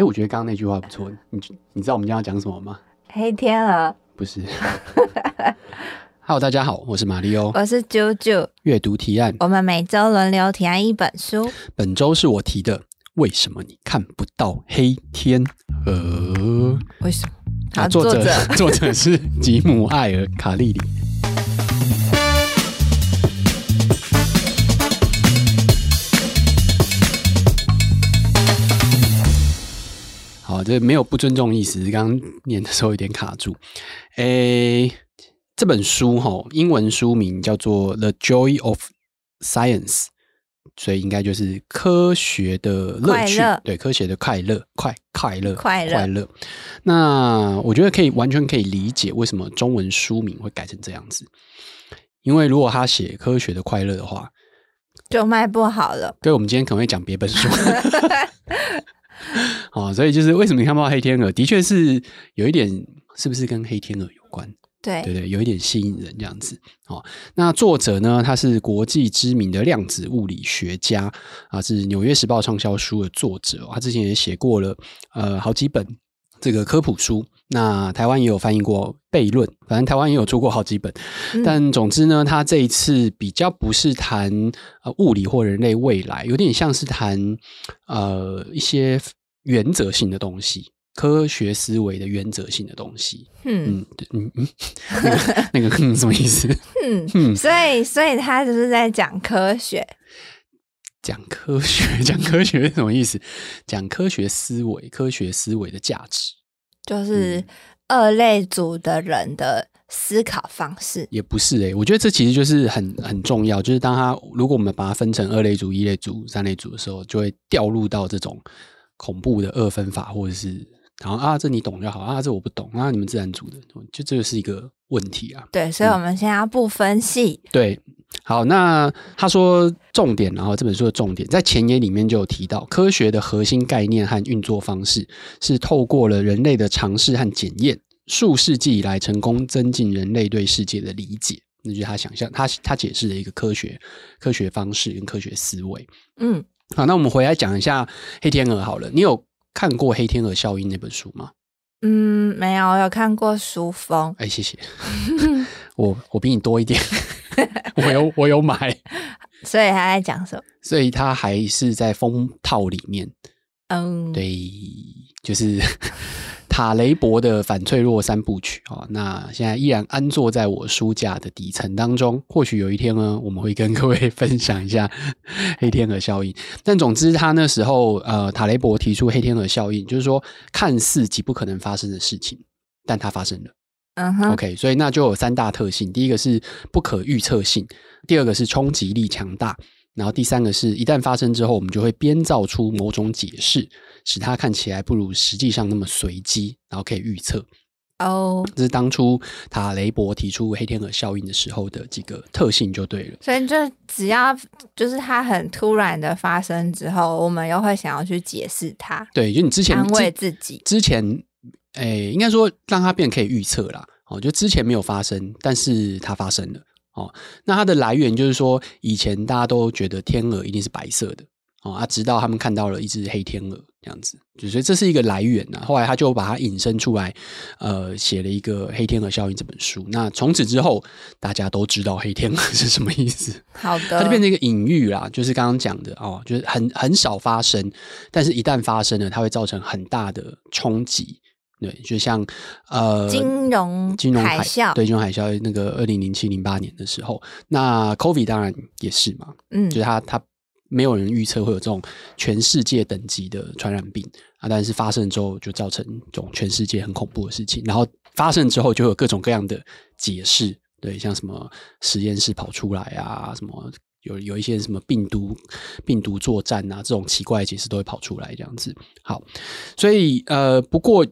哎，我觉得刚刚那句话不错。你你知道我们今天要讲什么吗？黑天鹅？不是。Hello，大家好，我是马里欧，我是啾啾。阅读提案，我们每周轮流提案一本书。本周是我提的，为什么你看不到黑天鹅？为什么？好，作者作者，作者是吉姆艾尔卡利里。这没有不尊重意思，刚刚念的时候有点卡住。诶，这本书哈，英文书名叫做《The Joy of Science》，所以应该就是科学的乐趣，对，科学的快乐，快快乐，快乐，快乐。那我觉得可以完全可以理解为什么中文书名会改成这样子，因为如果他写科学的快乐的话，就卖不好了。对，我们今天可能会讲别本书。哦，所以就是为什么你看不到黑天鹅？的确是有一点，是不是跟黑天鹅有关？对，对对，有一点吸引人这样子。哦，那作者呢？他是国际知名的量子物理学家啊，是《纽约时报》畅销书的作者。他之前也写过了呃好几本这个科普书。那台湾也有翻译过《悖论》，反正台湾也有出过好几本。嗯、但总之呢，他这一次比较不是谈呃物理或人类未来，有点像是谈呃一些。原则性的东西，科学思维的原则性的东西。嗯嗯嗯，那个那个嗯什么意思？嗯嗯，所以所以他就是在讲科学，讲科学，讲科学是什么意思？讲科学思维，科学思维的价值，就是二类组的人的思考方式。也不是诶、欸，我觉得这其实就是很很重要，就是当他如果我们把它分成二类组、一类组、三类组的时候，就会掉入到这种。恐怖的二分法，或者是然后啊，这你懂就好啊，这我不懂啊，你们自然组的，就这个是一个问题啊。对，所以我们现在要不分析。嗯。对，好，那他说重点，然后这本书的重点在前言里面就有提到，科学的核心概念和运作方式是透过了人类的尝试和检验，数世纪以来成功增进人类对世界的理解。那就是他想象，他他解释的一个科学科学方式跟科学思维。嗯。好，那我们回来讲一下黑天鹅好了。你有看过《黑天鹅效应》那本书吗？嗯，没有，有看过书封。哎，谢谢。我我比你多一点，我有我有买。所以他在讲什么？所以他还是在封套里面。嗯，对，就是。塔雷伯的反脆弱三部曲啊，那现在依然安坐在我书架的底层当中。或许有一天呢，我们会跟各位分享一下黑天鹅效应。但总之，他那时候呃，塔雷伯提出黑天鹅效应，就是说看似极不可能发生的事情，但它发生了。嗯哼，OK，所以那就有三大特性：第一个是不可预测性，第二个是冲击力强大。然后第三个是一旦发生之后，我们就会编造出某种解释，使它看起来不如实际上那么随机，然后可以预测。哦，这是当初塔雷伯提出黑天鹅效应的时候的几个特性就对了。所以就只要就是它很突然的发生之后，我们又会想要去解释它。对，就你之前安慰自己，之前诶，应该说让它变可以预测啦。哦，就之前没有发生，但是它发生了。哦，那它的来源就是说，以前大家都觉得天鹅一定是白色的，哦啊，直到他们看到了一只黑天鹅这样子，就所以这是一个来源呐。后来他就把它引申出来，呃，写了一个《黑天鹅效应》这本书。那从此之后，大家都知道黑天鹅是什么意思。好的，它就变成一个隐喻啦，就是刚刚讲的哦，就是很很少发生，但是一旦发生了，它会造成很大的冲击。对，就像呃，金融金融海啸，对金融海啸那个二零零七零八年的时候，那 COVID 当然也是嘛，嗯，就是他他没有人预测会有这种全世界等级的传染病啊，但是发生之后就造成这种全世界很恐怖的事情，然后发生之后就有各种各样的解释，对，像什么实验室跑出来啊，什么有有一些什么病毒病毒作战啊，这种奇怪的解释都会跑出来这样子。好，所以呃，不过。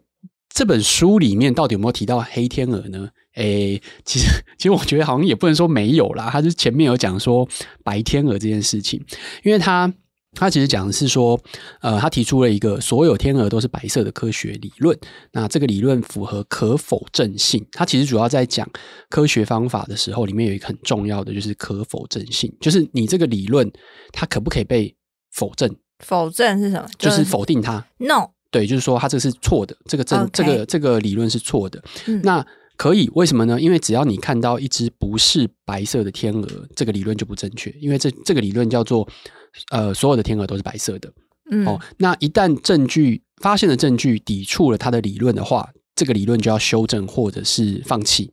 这本书里面到底有没有提到黑天鹅呢？诶，其实 其实我觉得好像也不能说没有啦。他就前面有讲说白天鹅这件事情，因为他他其实讲的是说，呃，他提出了一个所有天鹅都是白色的科学理论。那这个理论符合可否证性。他其实主要在讲科学方法的时候，里面有一个很重要的就是可否证性，就是你这个理论它可不可以被否证？否证是什么？就是否定它。No。对，就是说他这是错的，这个证.这个这个理论是错的。嗯、那可以为什么呢？因为只要你看到一只不是白色的天鹅，这个理论就不正确，因为这这个理论叫做呃所有的天鹅都是白色的。嗯、哦，那一旦证据发现的证据抵触了他的理论的话，这个理论就要修正或者是放弃。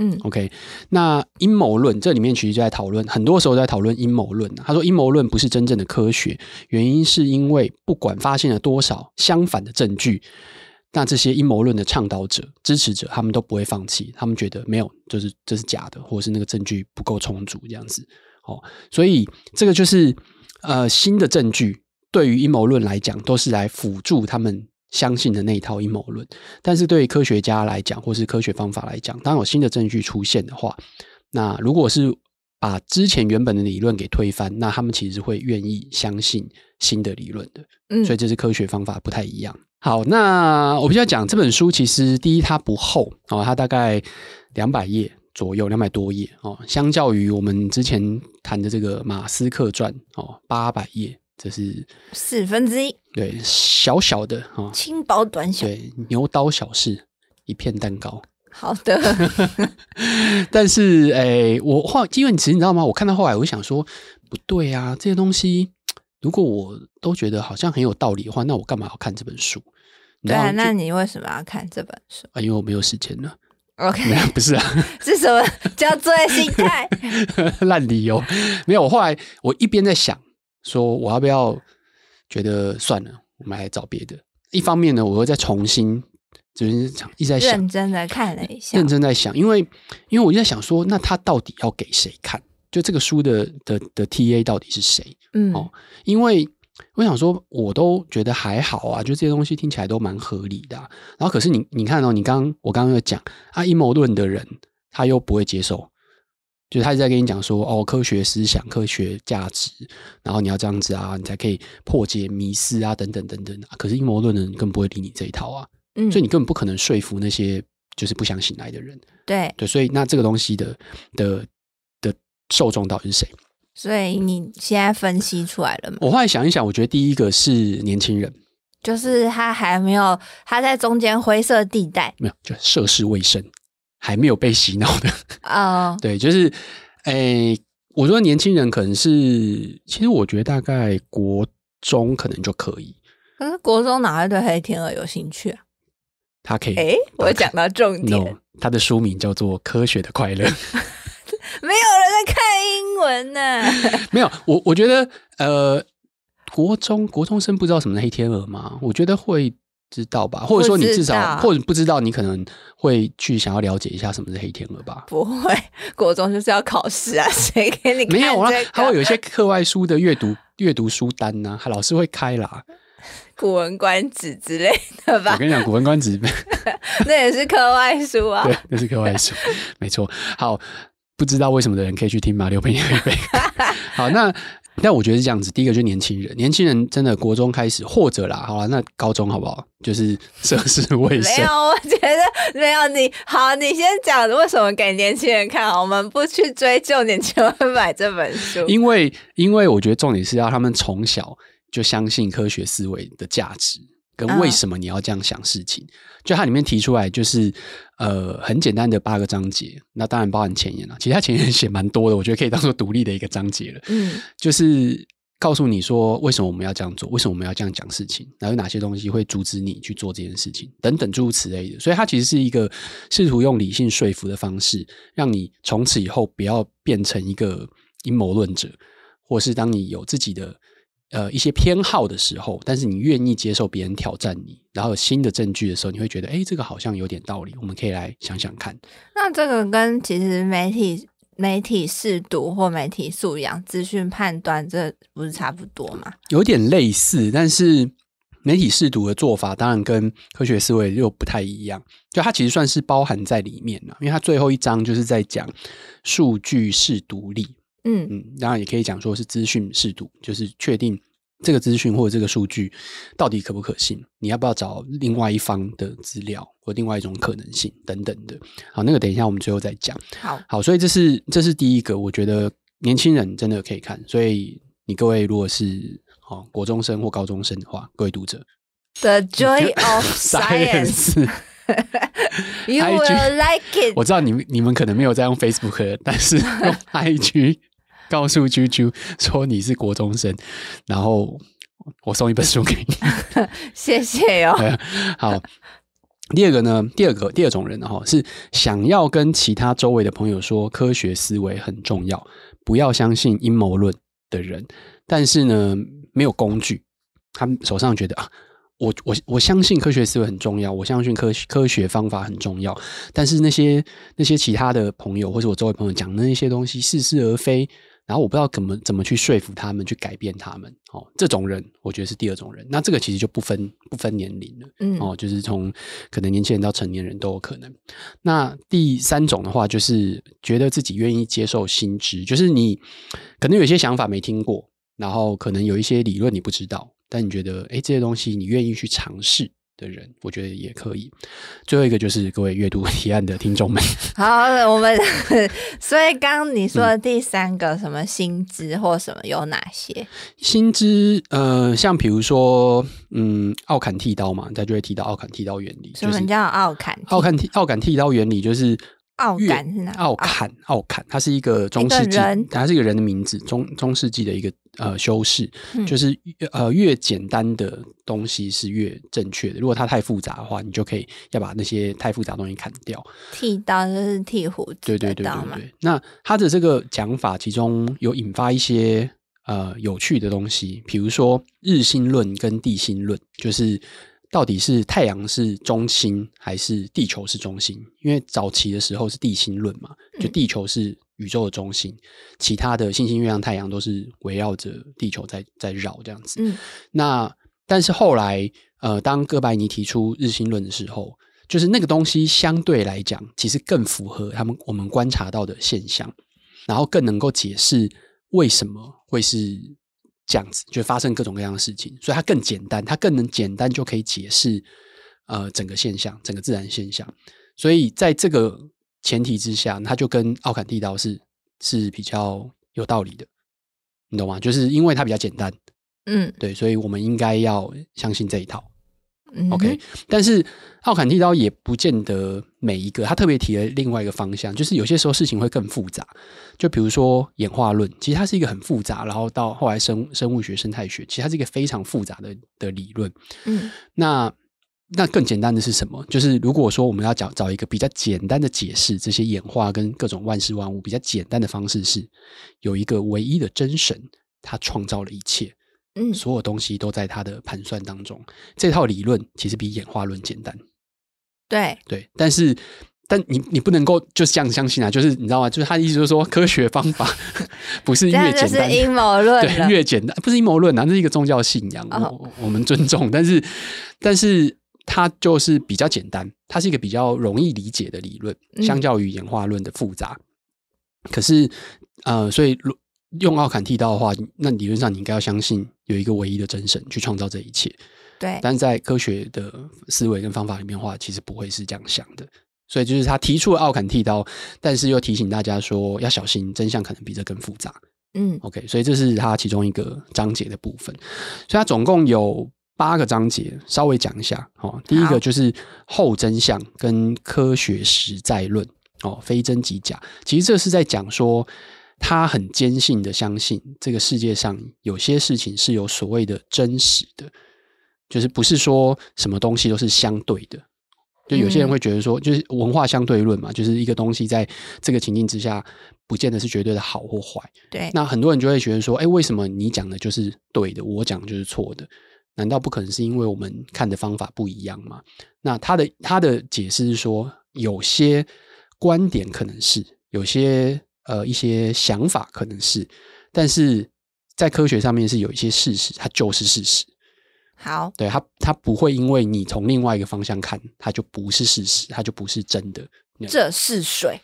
嗯，OK，那阴谋论这里面其实就在讨论，很多时候在讨论阴谋论。他说阴谋论不是真正的科学，原因是因为不管发现了多少相反的证据，那这些阴谋论的倡导者、支持者，他们都不会放弃，他们觉得没有，就是这是假的，或者是那个证据不够充足这样子。哦，所以这个就是呃新的证据。对于阴谋论来讲，都是来辅助他们相信的那一套阴谋论。但是对于科学家来讲，或是科学方法来讲，当有新的证据出现的话，那如果是把之前原本的理论给推翻，那他们其实会愿意相信新的理论的。嗯，所以这是科学方法不太一样。好，那我比较讲这本书，其实第一它不厚哦，它大概两百页左右，两百多页哦。相较于我们之前谈的这个马斯克传哦，八百页。这是四分之一，对，小小的啊，轻薄短小，对，牛刀小试，一片蛋糕。好的，但是，哎、欸，我后因为其实你知道吗？我看到后来，我就想说，不对啊，这些东西，如果我都觉得好像很有道理的话，那我干嘛要看这本书？对啊，那你为什么要看这本书？啊，因为我没有时间了。OK，不是啊，是什么叫作业心态？烂理由。没有，我后来我一边在想。说我要不要觉得算了，我们来找别的。一方面呢，我又在重新就是一直在想，认真的看了一下，认真在想，因为因为我就在想说，那他到底要给谁看？就这个书的的的 TA 到底是谁？嗯，哦，因为我想说，我都觉得还好啊，就这些东西听起来都蛮合理的啊。然后可是你你看哦，你刚刚我刚刚有讲啊，阴谋论的人他又不会接受。就是他一直在跟你讲说，哦，科学思想、科学价值，然后你要这样子啊，你才可以破解迷思啊，等等等等。可是阴谋论的人更不会理你这一套啊，嗯，所以你根本不可能说服那些就是不想醒来的人。对对，所以那这个东西的的的受众到底是谁？所以你现在分析出来了吗？我后来想一想，我觉得第一个是年轻人，就是他还没有，他在中间灰色地带，没有，就涉世未深。还没有被洗脑的 哦，oh. 对，就是，诶、欸，我说年轻人可能是，其实我觉得大概国中可能就可以。可是国中哪会对黑天鹅有兴趣啊？他可以，诶、欸，我讲到重点，no, 他的书名叫做《科学的快乐》，没有人在看英文呢、啊。没有，我我觉得，呃，国中国中生不知道什么是黑天鹅吗？我觉得会。知道吧，或者说你至少或者不知道，你可能会去想要了解一下什么是黑天鹅吧？不会，国中就是要考试啊，谁给你？没有啊，他会有一些课外书的阅读阅读书单呢、啊，老师会开啦，《古文观止》之类的吧？我跟你讲，《古文观止》那也是课外书啊，对，那是课外书，没错。好，不知道为什么的人可以去听马六陪你喝一杯。好，那。但我觉得是这样子，第一个就是年轻人，年轻人真的国中开始，或者啦，好了，那高中好不好？就是涉世未深。没有，我觉得没有你好，你先讲为什么给年轻人看好，我们不去追究年轻人会买这本书。因为，因为我觉得重点是要他们从小就相信科学思维的价值。跟为什么你要这样想事情，嗯、就它里面提出来就是呃很简单的八个章节，那当然包含前言了。其实它前言 写蛮多的，我觉得可以当做独立的一个章节了。嗯，就是告诉你说为什么我们要这样做，为什么我们要这样讲事情，然后有哪些东西会阻止你去做这件事情，等等诸如此类的。所以它其实是一个试图用理性说服的方式，让你从此以后不要变成一个阴谋论者，或是当你有自己的。呃，一些偏好的时候，但是你愿意接受别人挑战你，然后有新的证据的时候，你会觉得，哎，这个好像有点道理，我们可以来想想看。那这个跟其实媒体媒体试读或媒体素养、资讯判断，这不是差不多吗？有点类似，但是媒体试读的做法当然跟科学思维又不太一样。就它其实算是包含在里面了，因为它最后一章就是在讲数据识读力。嗯嗯，当然也可以讲说是资讯适度，就是确定这个资讯或者这个数据到底可不可信，你要不要找另外一方的资料或另外一种可能性等等的。好，那个等一下我们最后再讲。好，好，所以这是这是第一个，我觉得年轻人真的可以看。所以你各位如果是哦国中生或高中生的话，各位读者 The joy of science. You will like it. 我知道你们你们可能没有在用 Facebook，但是用 IG 告诉啾啾说你是国中生，然后我送一本书给你。谢谢哟、哦。好，第二个呢，第二个第二种人哈，是想要跟其他周围的朋友说科学思维很重要，不要相信阴谋论的人，但是呢，没有工具，他们手上觉得啊。我我我相信科学思维很重要，我相信科学科学方法很重要，但是那些那些其他的朋友或者我周围朋友讲的那些东西似是而非，然后我不知道怎么怎么去说服他们，去改变他们。哦，这种人我觉得是第二种人。那这个其实就不分不分年龄了，嗯，哦，就是从可能年轻人到成年人都有可能。那第三种的话，就是觉得自己愿意接受新知，就是你可能有些想法没听过，然后可能有一些理论你不知道。但你觉得，哎，这些东西你愿意去尝试的人，我觉得也可以。最后一个就是各位阅读提案的听众们。好，我们 所以刚刚你说的第三个什么薪资或什么有哪些？薪资，呃，像比如说，嗯，奥坎剃刀嘛，大家就会提到奥坎剃刀原理。什么叫奥坎？奥坎剃奥坎剃刀原理就是。奥坎是哪？奥坎，奥坎，它是一个中世纪，它是一个人的名字，中中世纪的一个呃修士，嗯、就是呃越简单的东西是越正确的。如果它太复杂的话，你就可以要把那些太复杂的东西砍掉。剃刀就是剃胡子，对对对对对。那他的这个讲法，其中有引发一些呃有趣的东西，比如说日心论跟地心论，就是。到底是太阳是中心还是地球是中心？因为早期的时候是地心论嘛，就地球是宇宙的中心，嗯、其他的星星、月亮、太阳都是围绕着地球在在绕这样子。嗯、那但是后来，呃，当哥白尼提出日心论的时候，就是那个东西相对来讲，其实更符合他们我们观察到的现象，然后更能够解释为什么会是。这样子就发生各种各样的事情，所以它更简单，它更能简单就可以解释呃整个现象，整个自然现象。所以在这个前提之下，它就跟奥坎剃刀是是比较有道理的，你懂吗？就是因为它比较简单，嗯，对，所以我们应该要相信这一套。OK，但是奥坎剃刀也不见得每一个，他特别提了另外一个方向，就是有些时候事情会更复杂。就比如说演化论，其实它是一个很复杂，然后到后来生生物学、生态学，其实它是一个非常复杂的的理论。嗯，那那更简单的是什么？就是如果说我们要找找一个比较简单的解释这些演化跟各种万事万物比较简单的方式，是有一个唯一的真神，他创造了一切。嗯，所有东西都在他的盘算当中。这套理论其实比演化论简单。对对，但是，但你你不能够就这样相信啊！就是你知道吗？就是他的意思就是说，科学方法 不是越简单，是阴谋论。对，越简单不是阴谋论啊，这是一个宗教信仰，哦、我我们尊重。但是，但是它就是比较简单，它是一个比较容易理解的理论，相较于演化论的复杂。嗯、可是，呃，所以用奥坎剃刀的话，那理论上你应该要相信有一个唯一的真神去创造这一切。对，但是在科学的思维跟方法里面的话，其实不会是这样想的。所以就是他提出了奥坎剃刀，但是又提醒大家说要小心，真相可能比这更复杂。嗯，OK，所以这是他其中一个章节的部分。所以他总共有八个章节，稍微讲一下。哦，第一个就是后真相跟科学实在论。哦，非真即假，其实这是在讲说。他很坚信的相信，这个世界上有些事情是有所谓的真实的，就是不是说什么东西都是相对的。就有些人会觉得说，就是文化相对论嘛，就是一个东西在这个情境之下，不见得是绝对的好或坏。对，那很多人就会觉得说，哎，为什么你讲的就是对的，我讲的就是错的？难道不可能是因为我们看的方法不一样吗？那他的他的解释是说，有些观点可能是有些。呃，一些想法可能是，但是在科学上面是有一些事实，它就是事实。好，对它，它不会因为你从另外一个方向看，它就不是事实，它就不是真的。这是水。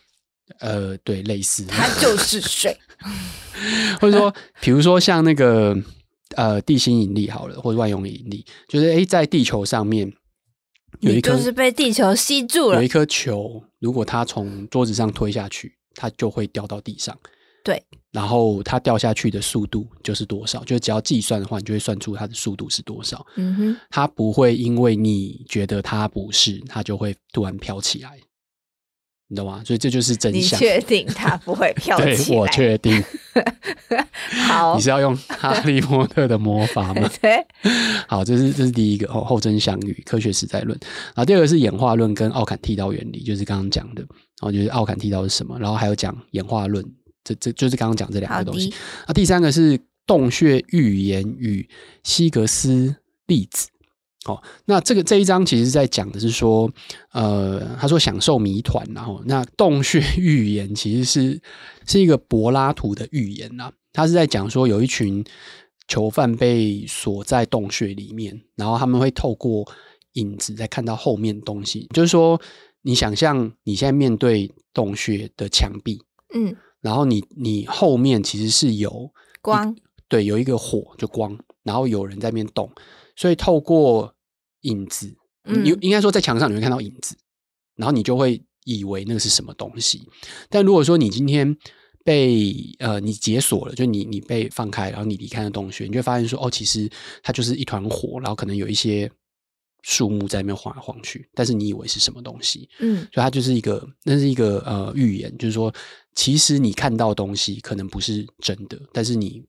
呃，对，类似。它就是水。或者说，比如说像那个呃地心引力好了，或者万有引力，就是诶，在地球上面有一颗，就是被地球吸住了。有一颗球，如果它从桌子上推下去。它就会掉到地上，对。然后它掉下去的速度就是多少，就只要计算的话，你就会算出它的速度是多少。嗯哼，它不会因为你觉得它不是，它就会突然飘起来，你懂吗？所以这就是真相。你确定它不会 飘起来？对，我确定。好，你是要用哈利波特的魔法吗？对。好，这是这是第一个后后真相与科学实在论。然后第二个是演化论跟奥坎剃刀原理，就是刚刚讲的。然后就是奥坎剃刀是什么？然后还有讲演化论。这这就是刚刚讲这两个东西。那第三个是洞穴预言与希格斯粒子。哦，那这个这一章其实在讲的是说，呃，他说享受谜团，然后那洞穴预言其实是是一个柏拉图的预言呐。他是在讲说有一群囚犯被锁在洞穴里面，然后他们会透过影子在看到后面东西。就是说，你想象你现在面对洞穴的墙壁，嗯。然后你你后面其实是有光，对，有一个火就光，然后有人在那边动，所以透过影子，你、嗯、应该说在墙上你会看到影子，然后你就会以为那个是什么东西。但如果说你今天被呃你解锁了，就你你被放开，然后你离开了洞穴，你就会发现说哦，其实它就是一团火，然后可能有一些。树木在那边晃来晃去，但是你以为是什么东西？嗯，所以它就是一个，那是一个呃预言，就是说，其实你看到东西可能不是真的，但是你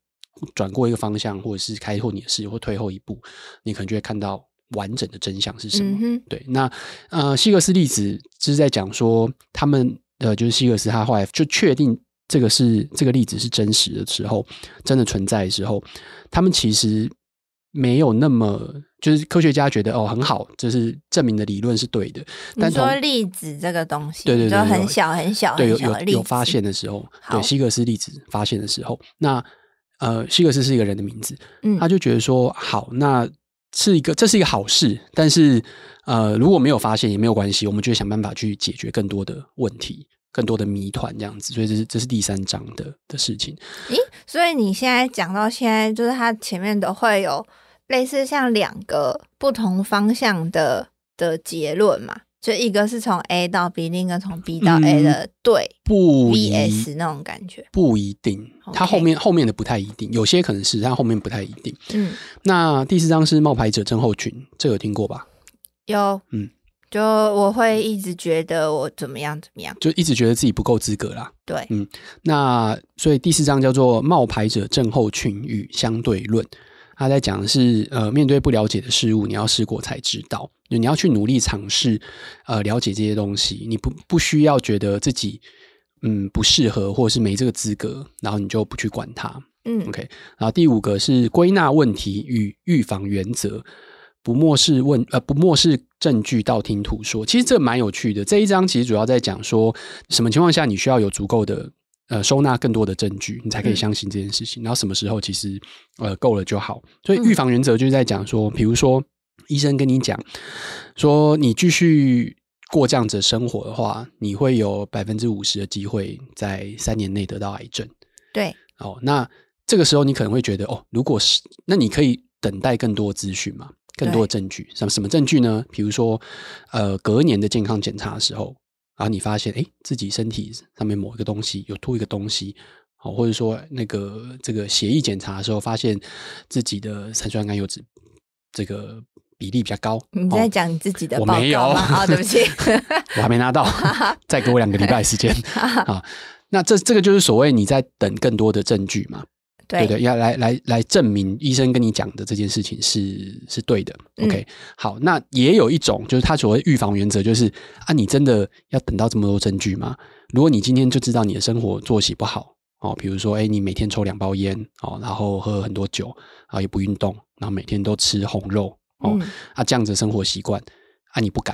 转过一个方向，或者是开拓你的视野，或退后一步，你可能就会看到完整的真相是什么。嗯、对，那呃，希格斯粒子就是在讲说，他们呃，就是希格斯他后来就确定这个是这个粒子是真实的时候，真的存在的时候，他们其实。没有那么，就是科学家觉得哦很好，就是证明的理论是对的。但你说粒子这个东西，对对对，很小很小很小，对，有有有发现的时候，对，希格斯粒子发现的时候，那呃，希格斯是一个人的名字，嗯，他就觉得说好，那是一个这是一个好事，但是呃，如果没有发现也没有关系，我们就会想办法去解决更多的问题。更多的谜团这样子，所以这是这是第三章的的事情。咦，所以你现在讲到现在，就是它前面都会有类似像两个不同方向的的结论嘛？就一个是从 A 到 B，另一个从 B 到 A 的对，嗯、不 VS 那种感觉，不一定。它后面后面的不太一定，有些可能是，但后面不太一定。嗯，那第四章是冒牌者症候群，这个有听过吧？有，嗯。就我会一直觉得我怎么样怎么样，就一直觉得自己不够资格啦。对，嗯，那所以第四章叫做冒牌者症候群与相对论，他在讲的是呃，面对不了解的事物，你要试过才知道，就你要去努力尝试呃了解这些东西，你不不需要觉得自己嗯不适合或者是没这个资格，然后你就不去管它。嗯，OK，然后第五个是归纳问题与预防原则。不漠视问呃，不漠视证据，道听途说。其实这蛮有趣的。这一章其实主要在讲说，什么情况下你需要有足够的呃收纳更多的证据，你才可以相信这件事情。嗯、然后什么时候其实呃够了就好。所以预防原则就是在讲说，比如说医生跟你讲说，你继续过这样子的生活的话，你会有百分之五十的机会在三年内得到癌症。对，哦，那这个时候你可能会觉得哦，如果是那你可以等待更多资讯嘛。更多的证据，什么什么证据呢？比如说，呃，隔年的健康检查的时候，然后你发现，哎，自己身体上面某一个东西有凸一个东西，好，或者说那个这个血液检查的时候，发现自己的三酸甘油脂这个比例比较高。你在讲你自己的？我没有，好，对不起，我还没拿到，再给我两个礼拜时间 啊。那这这个就是所谓你在等更多的证据嘛。对对，要来来来证明医生跟你讲的这件事情是是对的。OK，嗯，好，那也有一种就是他所谓预防原则，就是啊，你真的要等到这么多证据吗？如果你今天就知道你的生活作息不好哦，比如说，哎，你每天抽两包烟哦，然后喝很多酒，然后也不运动，然后每天都吃红肉哦，嗯，啊，这样子生活习惯啊，你不改，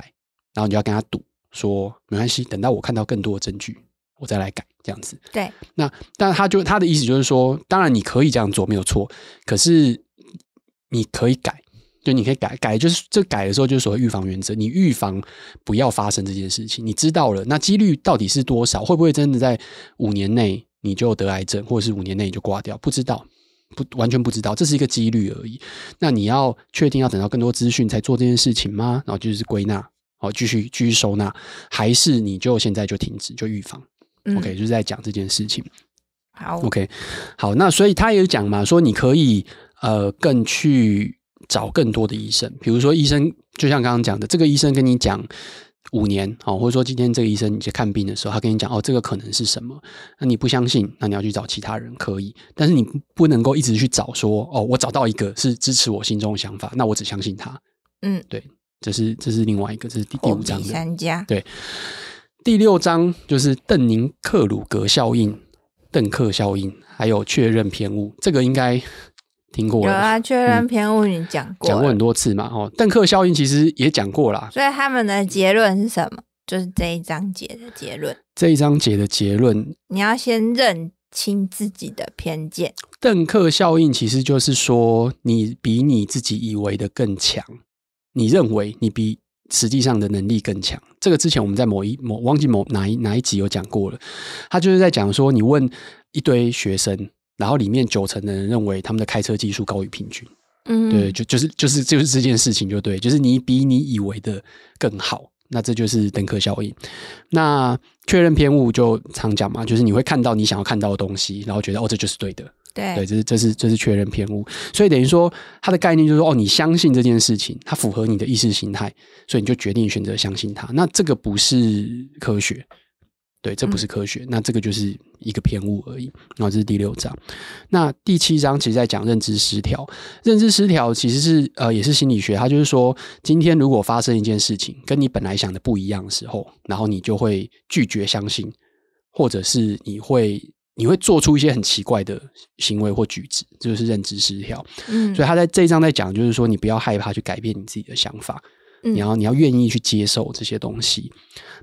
然后你就要跟他赌说没关系，等到我看到更多的证据。我再来改这样子，对。那但他就他的意思就是说，当然你可以这样做没有错，可是你可以改，就你可以改改，就是这改的时候就是所谓预防原则，你预防不要发生这件事情。你知道了，那几率到底是多少？会不会真的在五年内你就得癌症，或者是五年内你就挂掉？不知道，不完全不知道，这是一个几率而已。那你要确定要等到更多资讯才做这件事情吗？然后就是归纳，好，继续继续收纳，还是你就现在就停止就预防？OK，就是在讲这件事情。好，OK，好，那所以他也讲嘛，说你可以呃更去找更多的医生，比如说医生，就像刚刚讲的，这个医生跟你讲五年，哦，或者说今天这个医生你去看病的时候，他跟你讲哦，这个可能是什么，那你不相信，那你要去找其他人可以，但是你不能够一直去找说哦，我找到一个是支持我心中的想法，那我只相信他，嗯，对，这是这是另外一个，这是第第五章的。三家，对，第六章就是邓宁克鲁格效应。邓克效应，还有确认偏误，这个应该听过了。有啊，确认偏误你讲过，讲过很多次嘛。哦，邓克效应其实也讲过啦。所以他们的结论是什么？就是这一章节的结论。这一章节的结论，你要先认清自己的偏见。邓克效应其实就是说，你比你自己以为的更强，你认为你比。实际上的能力更强，这个之前我们在某一某忘记某哪一哪一集有讲过了。他就是在讲说，你问一堆学生，然后里面九成的人认为他们的开车技术高于平均。嗯，对，就就是就是就是这件事情就对，就是你比你以为的更好，那这就是登科效应。那确认偏误就常讲嘛，就是你会看到你想要看到的东西，然后觉得哦，这就是对的。对，对，这是这是这是确认偏误，所以等于说它的概念就是说，哦，你相信这件事情，它符合你的意识形态，所以你就决定选择相信它。那这个不是科学，对，这不是科学，嗯、那这个就是一个偏误而已。然后这是第六章，那第七章其实在讲认知失调。认知失调其实是呃也是心理学，它就是说，今天如果发生一件事情跟你本来想的不一样的时候，然后你就会拒绝相信，或者是你会。你会做出一些很奇怪的行为或举止，这就是认知失调。嗯，所以他在这一章在讲，就是说你不要害怕去改变你自己的想法，嗯、你要你要愿意去接受这些东西。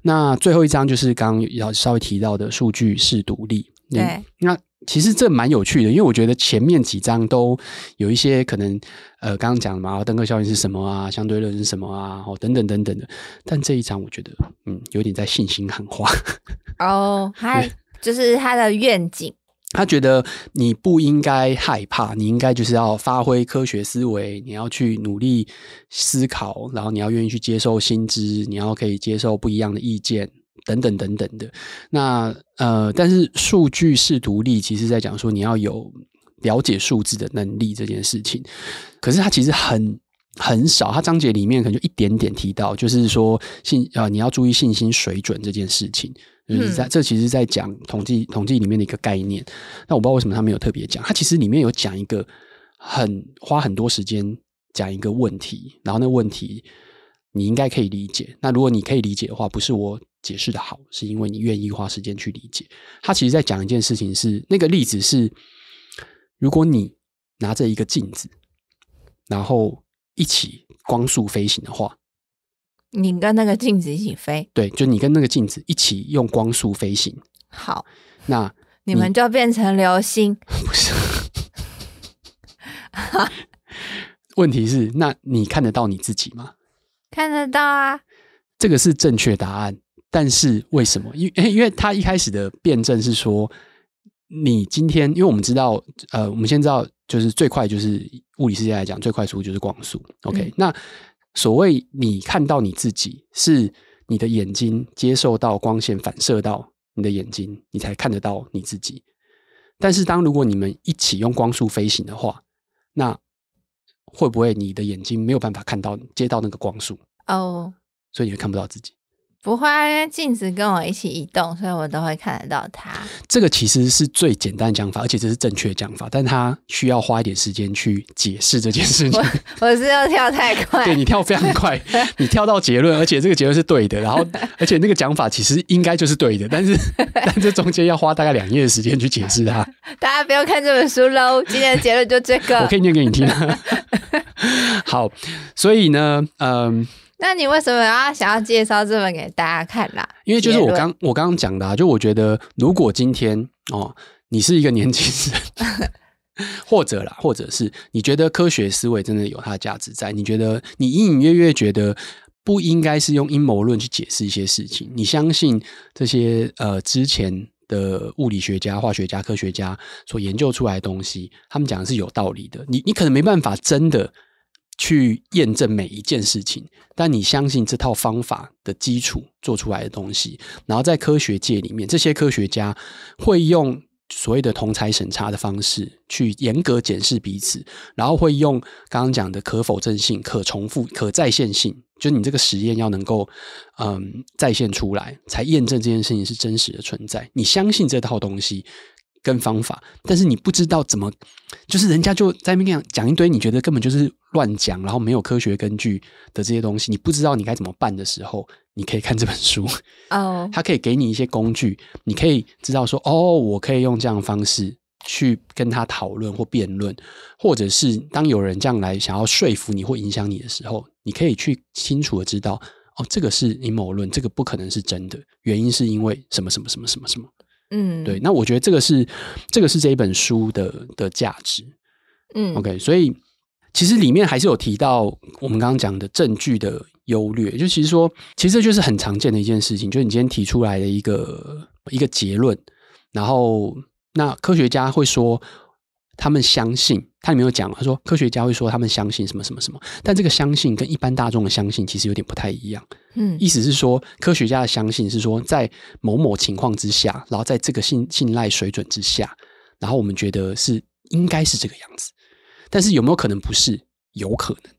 那最后一章就是刚刚要稍微提到的数据是独立。对，那其实这蛮有趣的，因为我觉得前面几章都有一些可能，呃，刚刚讲的嘛，登克效应是什么啊？相对论是什么啊？哦，等等等等的。但这一章我觉得，嗯，有点在信心喊话。哦，嗨。就是他的愿景，他觉得你不应该害怕，你应该就是要发挥科学思维，你要去努力思考，然后你要愿意去接受新知，你要可以接受不一样的意见，等等等等的。那呃，但是数据识读力，其实在讲说你要有了解数字的能力这件事情，可是他其实很很少，他章节里面可能就一点点提到，就是说信啊、你要注意信心水准这件事情。就是在这其实，在讲统计统计里面的一个概念。那我不知道为什么他没有特别讲。他其实里面有讲一个很花很多时间讲一个问题，然后那问题你应该可以理解。那如果你可以理解的话，不是我解释的好，是因为你愿意花时间去理解。他其实在讲一件事情是，那个例子是，如果你拿着一个镜子，然后一起光速飞行的话。你跟那个镜子一起飞，对，就你跟那个镜子一起用光速飞行。好，那你，你们就变成流星。不是，问题是，那你看得到你自己吗？看得到啊，这个是正确答案。但是为什么？因为因为他一开始的辩证是说，你今天，因为我们知道，呃，我们先知道，就是最快就是物理世界来讲，最快速度就是光速。OK，嗯，那。所谓你看到你自己，是你的眼睛接受到光线反射到你的眼睛，你才看得到你自己。但是，当如果你们一起用光速飞行的话，那会不会你的眼睛没有办法看到接到那个光速？哦，所以你会看不到自己。不会，因为镜子跟我一起移动，所以我都会看得到它。这个其实是最简单的讲法，而且这是正确的讲法，但它需要花一点时间去解释这件事情。我，我是要跳太快，对，你跳非常快，你跳到结论，而且这个结论是对的，然后 而且那个讲法其实应该就是对的，但是 但这中间要花大概两页的时间去解释它。大家不要看这本书喽，今天的结论就这个，我可以念给你听。好，所以呢，嗯。那你为什么要想要介绍这本给大家看啦？因为就是我刚我刚刚讲的啊，就我觉得如果今天哦，你是一个年轻人，或者啦，或者是你觉得科学思维真的有它的价值在，你觉得你隐隐约约觉得不应该是用阴谋论去解释一些事情，你相信这些呃之前的物理学家、化学家、科学家所研究出来的东西，他们讲的是有道理的，你你可能没办法真的。去验证每一件事情，但你相信这套方法的基础做出来的东西，然后在科学界里面，这些科学家会用所谓的同侪审查的方式去严格检视彼此，然后会用刚刚讲的可否证性、可重复、可再现性，就是你这个实验要能够嗯再现出来，才验证这件事情是真实的存在。你相信这套东西跟方法，但是你不知道怎么，就是人家就在那边讲一堆，你觉得根本就是乱讲，然后没有科学根据的这些东西，你不知道你该怎么办的时候。你可以看这本书哦，oh. 它可以给你一些工具，你可以知道说，哦，我可以用这样的方式去跟他讨论或辩论，或者是当有人这样来想要说服你或影响你的时候，你可以去清楚的知道，哦，这个是阴谋论，这个不可能是真的，原因是因为什么什么什么什么什么，嗯，对，那我觉得这个是这个是这一本书的的价值，嗯，OK，所以其实里面还是有提到我们刚刚讲的证据的。优劣，就其实说，其实这就是很常见的一件事情，就是你今天提出来的一个一个结论，然后那科学家会说他们相信，他里面有讲，他说科学家会说他们相信什么什么什么，但这个相信跟一般大众的相信其实有点不太一样。嗯，意思是说，科学家的相信是说在某某情况之下，然后在这个信信赖水准之下，然后我们觉得是应该是这个样子，但是有没有可能不是？有可能。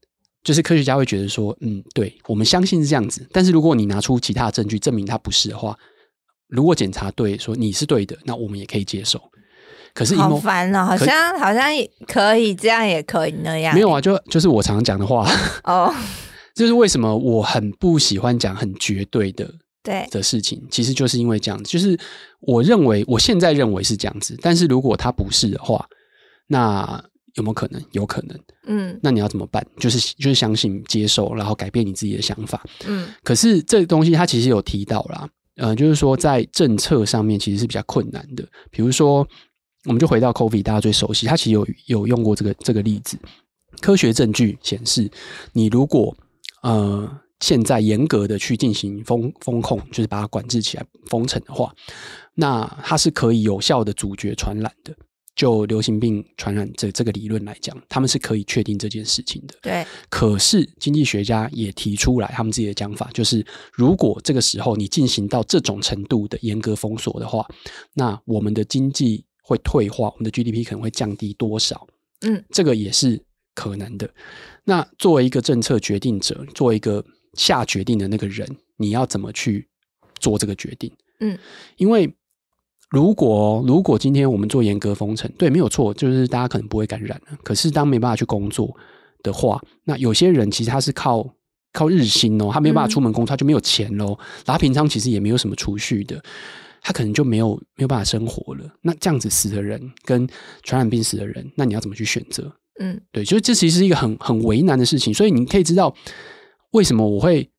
就是科学家会觉得说，嗯，对，我们相信是这样子。但是如果你拿出其他的证据证明它不是的话，如果检查对，说你是对的，那我们也可以接受。可是好烦哦，好像好像可以这样，也可以那样。没有啊，就就是我常常讲的话哦。就是为什么我很不喜欢讲很绝对的对的事情，其实就是因为这样子。就是我认为我现在认为是这样子，但是如果它不是的话，那。有没有可能？有可能。嗯，那你要怎么办？就是就是相信、接受，然后改变你自己的想法。嗯，可是这个东西它其实有提到啦，呃，就是说在政策上面其实是比较困难的。比如说，我们就回到 COVID，大家最熟悉，他其实有有用过这个这个例子。科学证据显示，你如果呃现在严格的去进行封封控，就是把它管制起来、封城的话，那它是可以有效的阻绝传染的。就流行病传染这这个理论来讲，他们是可以确定这件事情的。对。可是经济学家也提出来他们自己的讲法，就是如果这个时候你进行到这种程度的严格封锁的话，那我们的经济会退化，我们的 GDP 可能会降低多少？嗯，这个也是可能的。那作为一个政策决定者，作为一个下决定的那个人，你要怎么去做这个决定？嗯，因为。如果如果今天我们做严格封城，对，没有错，就是大家可能不会感染了。可是当没办法去工作的话，那有些人其实他是靠靠日薪哦，他没有办法出门工作，他就没有钱喽。然后他平常其实也没有什么储蓄的，他可能就没有没有办法生活了。那这样子死的人跟传染病死的人，那你要怎么去选择？嗯，对，所以这其实是一个很很为难的事情。所以你可以知道为什么我会。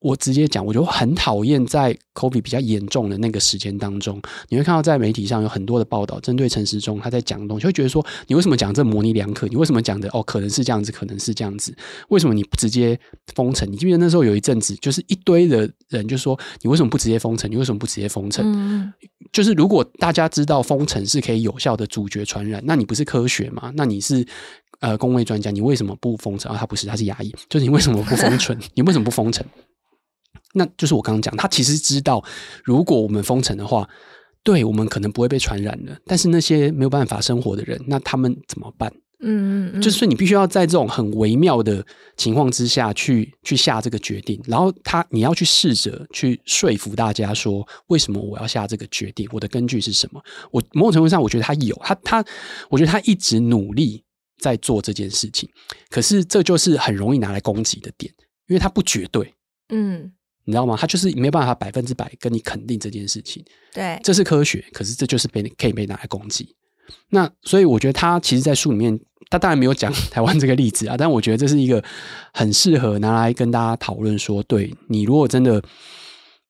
我直接讲，我就很讨厌在 COVID 比较严重的那个时间当中，你会看到在媒体上有很多的报道，针对陈时中他在讲的东西，会觉得说，你为什么讲这模棱两可？你为什么讲的哦，可能是这样子，可能是这样子？为什么你不直接封城？你记得那时候有一阵子，就是一堆的人就说，你为什么不直接封城？你为什么不直接封城？嗯、就是如果大家知道封城是可以有效的阻绝传染，那你不是科学吗？那你是呃公卫专家，你为什么不封城？啊，他不是，他是牙医，就是你为什么不封 城？你为什么不封城？那就是我刚刚讲，他其实知道，如果我们封城的话，对我们可能不会被传染了。但是那些没有办法生活的人，那他们怎么办？嗯，嗯，嗯，就是你必须要在这种很微妙的情况之下去去下这个决定，然后他你要去试着去说服大家说，为什么我要下这个决定？我的根据是什么？我某种程度上，我觉得他有他他，我觉得他一直努力在做这件事情。可是这就是很容易拿来攻击的点，因为他不绝对。嗯。你知道吗？他就是没办法百分之百跟你肯定这件事情。对，这是科学，可是这就是被可以被拿来攻击。那所以我觉得他其实，在书里面，他当然没有讲 台湾这个例子啊，但我觉得这是一个很适合拿来跟大家讨论说，对，你如果真的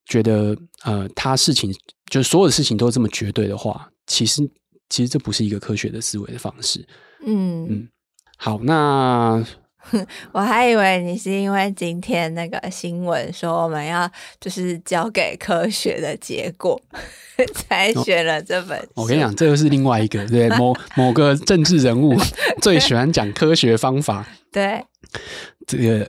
觉得呃，他事情就是所有的事情都这么绝对的话，其实其实这不是一个科学的思维的方式。嗯嗯，好，那。我还以为你是因为今天那个新闻说我们要就是交给科学的结果 才选了这本。我跟你讲，这个是另外一个对某某个政治人物 最喜欢讲科学方法。对，这个。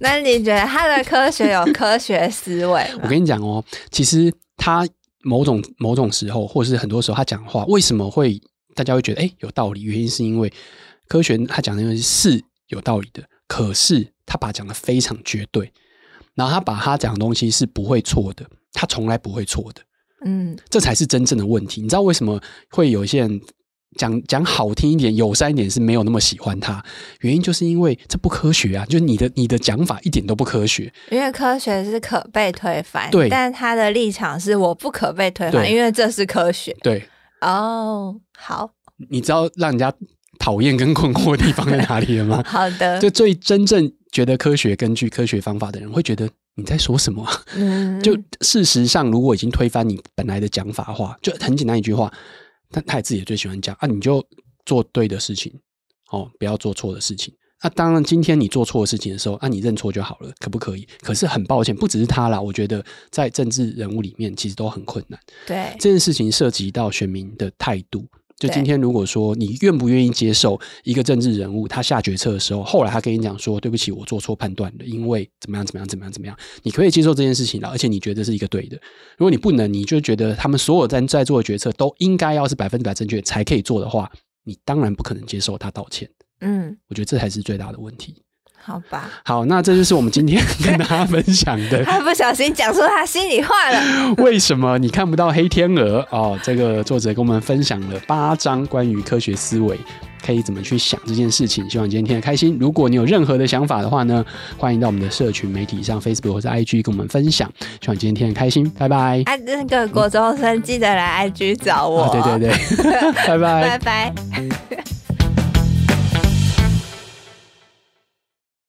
那你觉得他的科学有科学思维？我跟你讲哦，其实他某种某种时候，或者是很多时候，他讲话为什么会大家会觉得哎有道理？原因是因为科学他讲的东西是有道理的，可是他把讲的非常绝对，然后他把他讲的东西是不会错的，他从来不会错的。嗯，这才是真正的问题。你知道为什么会有一些人讲讲好听一点、友善一点是没有那么喜欢他？原因就是因为这不科学啊！就是你的你的讲法一点都不科学。因为科学是可被推翻，对，但他的立场是我不可被推翻，因为这是科学。对，哦，好，你知道让人家讨厌跟困惑的地方在哪里了吗？好的，就最真正觉得科学根据科学方法的人会觉得。你在说什么？嗯，就事实上，如果已经推翻你本来的讲法的话，就很简单一句话，但他也自己也最喜欢讲啊，你就做对的事情，哦，不要做错的事情。那、啊、当然，今天你做错的事情的时候，啊，你认错就好了，可不可以？可是很抱歉，不只是他啦，我觉得在政治人物里面，其实都很困难。对，这件事情涉及到选民的态度。就今天，如果说你愿不愿意接受一个政治人物他下决策的时候，后来他跟你讲说：“对不起，我做错判断了，因为怎么样怎么样怎么样怎么样。”你可以接受这件事情了，而且你觉得是一个对的。如果你不能，你就觉得他们所有在在做的决策都应该要是百分之百正确才可以做的话，你当然不可能接受他道歉。嗯，我觉得这才是最大的问题。好吧，好，那这就是我们今天跟大家分享的。他不小心讲出他心里话了。为什么你看不到黑天鹅？哦，这个作者跟我们分享了八章关于科学思维可以怎么去想这件事情。希望你今天听得开心。如果你有任何的想法的话呢，欢迎到我们的社群媒体上，Facebook 或者 IG 跟我们分享。希望你今天听得开心，拜拜。啊，那个国中生记得来 IG 找我。哦，对对对，拜拜，拜拜。